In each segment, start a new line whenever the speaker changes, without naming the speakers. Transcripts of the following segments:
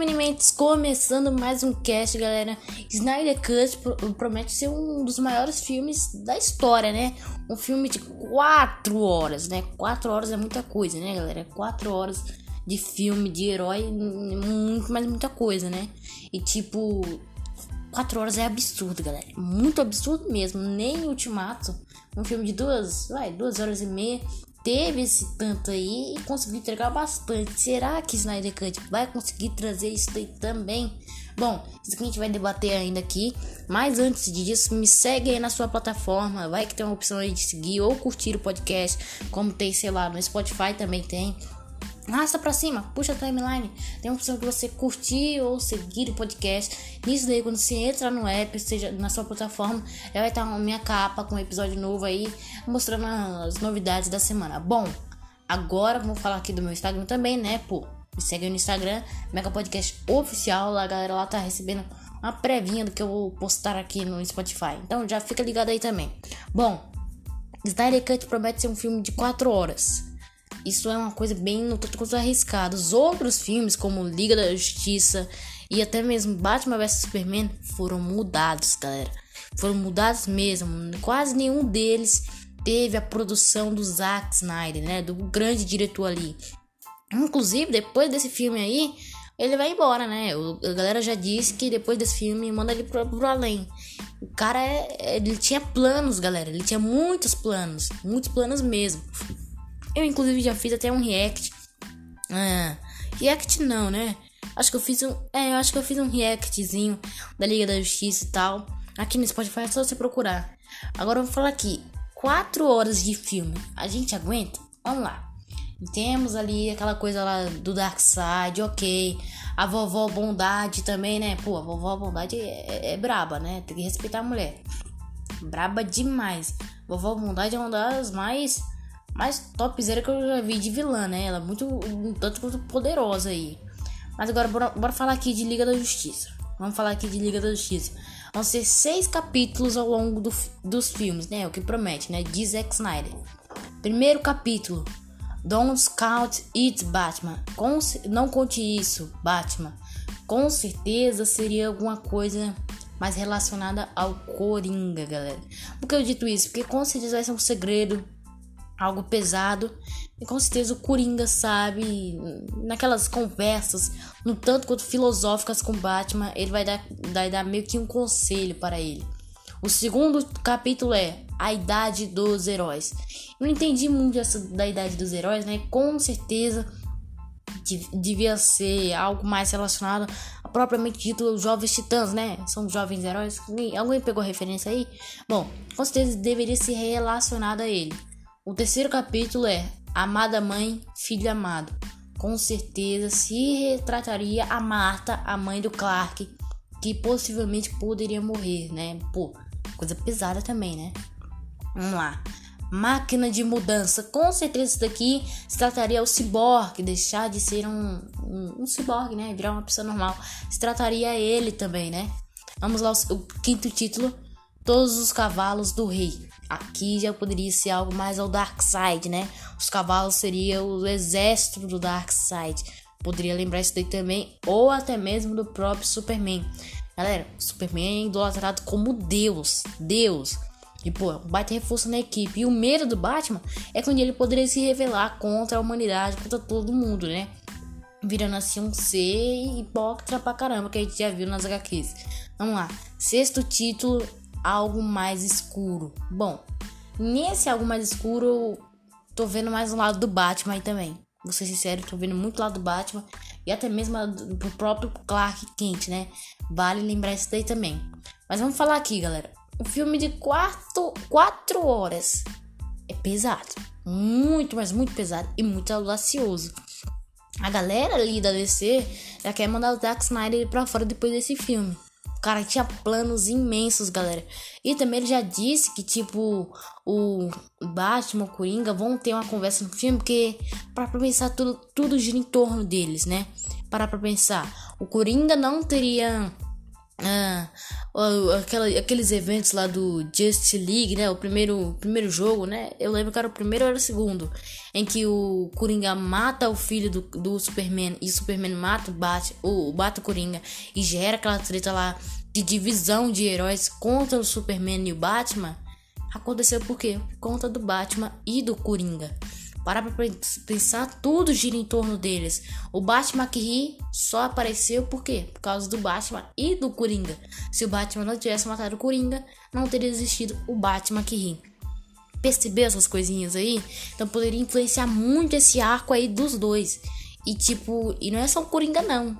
Minimentos, começando mais um cast, galera. Snyder Cut promete ser um dos maiores filmes da história, né? Um filme de 4 horas, né? 4 horas é muita coisa, né, galera? 4 horas de filme de herói, muito mais muita coisa, né? E tipo, 4 horas é absurdo, galera. Muito absurdo mesmo. Nem Ultimato, um filme de duas, vai, duas horas e meia, teve esse tanto aí e conseguiu entregar bastante. Será que Snyder Cut vai conseguir trazer isso aí também? Bom, isso que a gente vai debater ainda aqui. Mas antes disso, me segue aí na sua plataforma. Vai que tem uma opção aí de seguir ou curtir o podcast. Como tem, sei lá, no Spotify também tem. Arrasta pra cima, puxa a timeline. Tem a opção de você curtir ou seguir o podcast. Nisso daí, quando você entra no app, seja na sua plataforma, já vai estar a minha capa com um episódio novo aí, mostrando as novidades da semana. Bom, agora vamos falar aqui do meu Instagram também, né? Pô, me segue no Instagram, Mega Podcast Oficial. Lá, a galera lá tá recebendo uma prévinha do que eu vou postar aqui no Spotify. Então já fica ligado aí também. Bom, Snyder Cut promete ser um filme de 4 horas. Isso é uma coisa bem no tanto quanto arriscada. Os outros filmes, como Liga da Justiça e até mesmo Batman vs Superman, foram mudados, galera. Foram mudados mesmo. Quase nenhum deles teve a produção do Zack Snyder, né? Do grande diretor ali. Inclusive, depois desse filme aí, ele vai embora, né? a galera já disse que depois desse filme manda ele pro, pro além. O cara, é, ele tinha planos, galera. Ele tinha muitos planos. Muitos planos mesmo. Eu, inclusive, já fiz até um react. Ah, react não, né? Acho que eu fiz um. É, eu acho que eu fiz um reactzinho da Liga da Justiça e tal. Aqui no Spotify é só você procurar. Agora eu vou falar aqui. 4 horas de filme. A gente aguenta? Vamos lá. Temos ali aquela coisa lá do Dark Side, ok. A vovó Bondade também, né? Pô, a vovó Bondade é, é, é braba, né? Tem que respeitar a mulher. Braba demais. Vovó Bondade é uma das mais mais topzera que eu já vi de vilã, né? Ela é muito, um tanto quanto poderosa aí. Mas agora, bora, bora falar aqui de Liga da Justiça. Vamos falar aqui de Liga da Justiça. Vão ser seis capítulos ao longo do, dos filmes, né? O que promete, né? De Zack Snyder. Primeiro capítulo. Don't count it, Batman. Com, não conte isso, Batman. Com certeza seria alguma coisa mais relacionada ao Coringa, galera. Por que eu dito isso? Porque com certeza vai ser um segredo algo pesado. E com certeza o Coringa sabe, naquelas conversas, no tanto quanto filosóficas com Batman, ele vai dar, vai dar meio que um conselho para ele. O segundo capítulo é A Idade dos Heróis. Eu não entendi muito essa da Idade dos Heróis, né? Com certeza devia ser algo mais relacionado a propriamente dito jovens titãs, né? São jovens heróis. Alguém pegou referência aí? Bom, com certeza deveria ser relacionado a ele. O terceiro capítulo é Amada Mãe, Filho Amado. Com certeza se retrataria a Marta, a mãe do Clark, que possivelmente poderia morrer, né? Pô, coisa pesada também, né? Vamos lá. Máquina de mudança. Com certeza isso daqui se trataria o ciborgue, deixar de ser um, um, um ciborgue, né? Virar uma pessoa normal. Se trataria ele também, né? Vamos lá, o, o quinto título. Todos os cavalos do rei. Aqui já poderia ser algo mais ao Dark Side, né? Os cavalos seriam o exército do Dark Side. Poderia lembrar isso daí também, ou até mesmo do próprio Superman. Galera, o Superman é idolatrado como Deus. Deus. E, pô, baita reforço na equipe. E o medo do Batman é quando ele poderia se revelar contra a humanidade, contra todo mundo, né? Virando assim um ser hipócrita pra caramba, que a gente já viu nas HQs. Vamos lá. Sexto título algo mais escuro. Bom, nesse algo mais escuro, tô vendo mais um lado do Batman aí também. Vou ser sincero, tô vendo muito lado do Batman e até mesmo do próprio Clark Kent, né? Vale lembrar isso daí também. Mas vamos falar aqui, galera. Um filme de 4 quatro horas é pesado. Muito, mas muito pesado e muito audacioso. A galera ali da DC já quer mandar o Zack Snyder pra fora depois desse filme. O cara tinha planos imensos, galera. E também ele já disse que, tipo, o Batman, o Coringa vão ter uma conversa no filme, porque, para pensar, tudo, tudo gira em torno deles, né? Para pra pensar, o Coringa não teria ah, aquela, aqueles eventos lá do Just League, né? O primeiro, primeiro jogo, né? Eu lembro que era o primeiro ou era o segundo. Em que o Coringa mata o filho do, do Superman e o Superman mata o Bat, o, bate o Coringa e gera aquela treta lá de divisão de heróis contra o Superman e o Batman. Aconteceu por quê? Por conta do Batman e do Coringa. Para pra pensar, tudo gira em torno deles. O Batman que ri só apareceu por quê? Por causa do Batman e do Coringa. Se o Batman não tivesse matado o Coringa, não teria existido o Batman que ri. Percebeu essas coisinhas aí? Então poderia influenciar muito esse arco aí dos dois. E tipo, e não é só o Coringa não.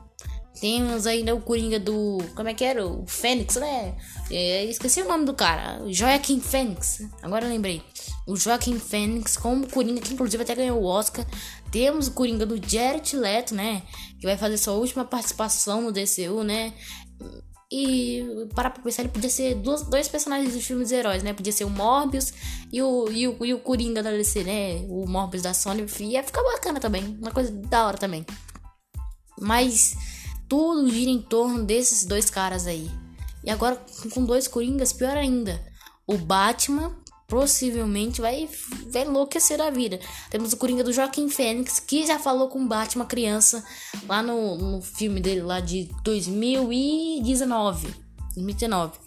Temos ainda o Coringa do. Como é que era? O Fênix, né? É, esqueci o nome do cara. Joaquim Fênix. Agora lembrei. O Joaquim Fênix como Coringa, que inclusive até ganhou o Oscar. Temos o Coringa do Jared Leto, né? Que vai fazer sua última participação no DCU, né? E para pra pensar, ele podia ser dois, dois personagens dos filmes heróis, né? Podia ser o Morbius e o, e o, e o Coringa da DC, né? O Morbius da Sony. Ia ficar bacana também. Uma coisa da hora também. Mas tudo gira em torno desses dois caras aí. E agora com dois Coringas, pior ainda. O Batman possivelmente vai, vai enlouquecer a vida. Temos o Coringa do Joaquim Fênix, que já falou com Batman criança lá no, no filme dele lá de 2019. 2019.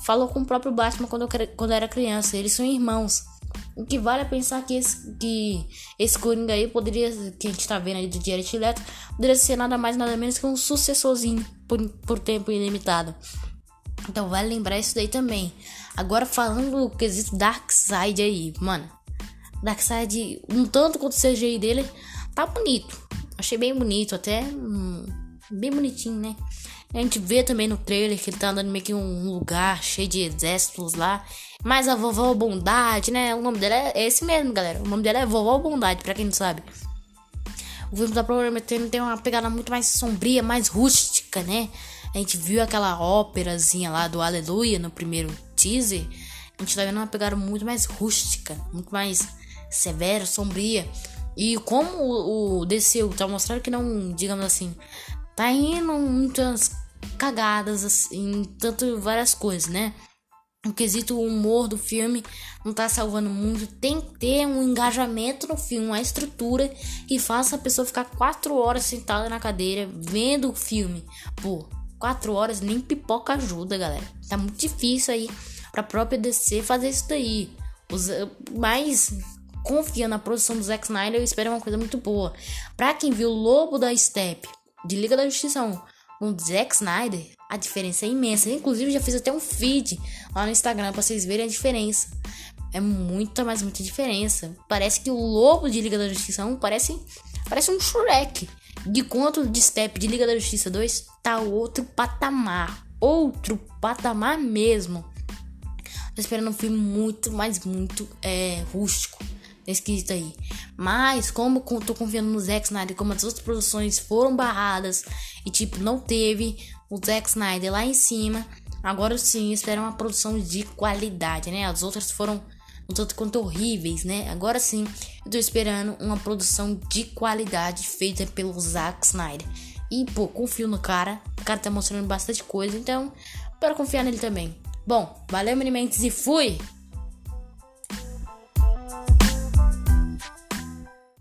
Falou com o próprio Batman quando, eu, quando era criança. Eles são irmãos. O que vale é pensar que esse, que esse Coringa aí poderia, que a gente tá vendo aí do Jared Leto, poderia ser nada mais nada menos que um sucessorzinho por, por tempo ilimitado. Então vale lembrar isso daí também. Agora falando do quesito Darkseid aí, mano. Darkseid, um tanto quanto o CGI dele, tá bonito. Achei bem bonito, até hum, bem bonitinho, né? A gente vê também no trailer que ele tá andando meio que um lugar cheio de exércitos lá. Mas a vovó Bondade, né? O nome dela é esse mesmo, galera. O nome dela é Vovó Bondade, pra quem não sabe. O filme tá prometendo tem uma pegada muito mais sombria, mais rústica, né? A gente viu aquela óperazinha lá do Aleluia no primeiro teaser. A gente tá vendo uma pegada muito mais rústica, muito mais severa, sombria. E como o, o DCU tá mostrando que não, digamos assim, tá indo muitas cagadas assim, tanto várias coisas, né? o quesito humor do filme não tá salvando muito. Tem que ter um engajamento no filme, uma estrutura que faça a pessoa ficar quatro horas sentada na cadeira vendo o filme. Pô, quatro horas nem pipoca ajuda, galera. Tá muito difícil aí pra própria DC fazer isso daí. Os, mas confiando na produção do Zack Snyder, eu espero uma coisa muito boa. Pra quem viu Lobo da Step de Liga da Justiça 1 com o Zack Snyder, a diferença é imensa. Inclusive, já fiz até um feed lá no Instagram pra vocês verem a diferença. É muita, mas muita diferença. Parece que o lobo de Liga da Justiça 1 parece, parece um Shrek. De quanto de Step de Liga da Justiça 2 tá outro patamar. Outro patamar mesmo. Tô esperando um filme muito, mas muito é, rústico escrito aí. Mas, como tô confiando no Zack Snyder, como as outras produções foram barradas e, tipo, não teve o Zack Snyder lá em cima, agora sim espero uma produção de qualidade, né? As outras foram um tanto quanto horríveis, né? Agora sim, tô esperando uma produção de qualidade feita pelo Zack Snyder. E, pô, confio no cara. O cara tá mostrando bastante coisa, então, para confiar nele também. Bom, valeu, Minimentes, e fui!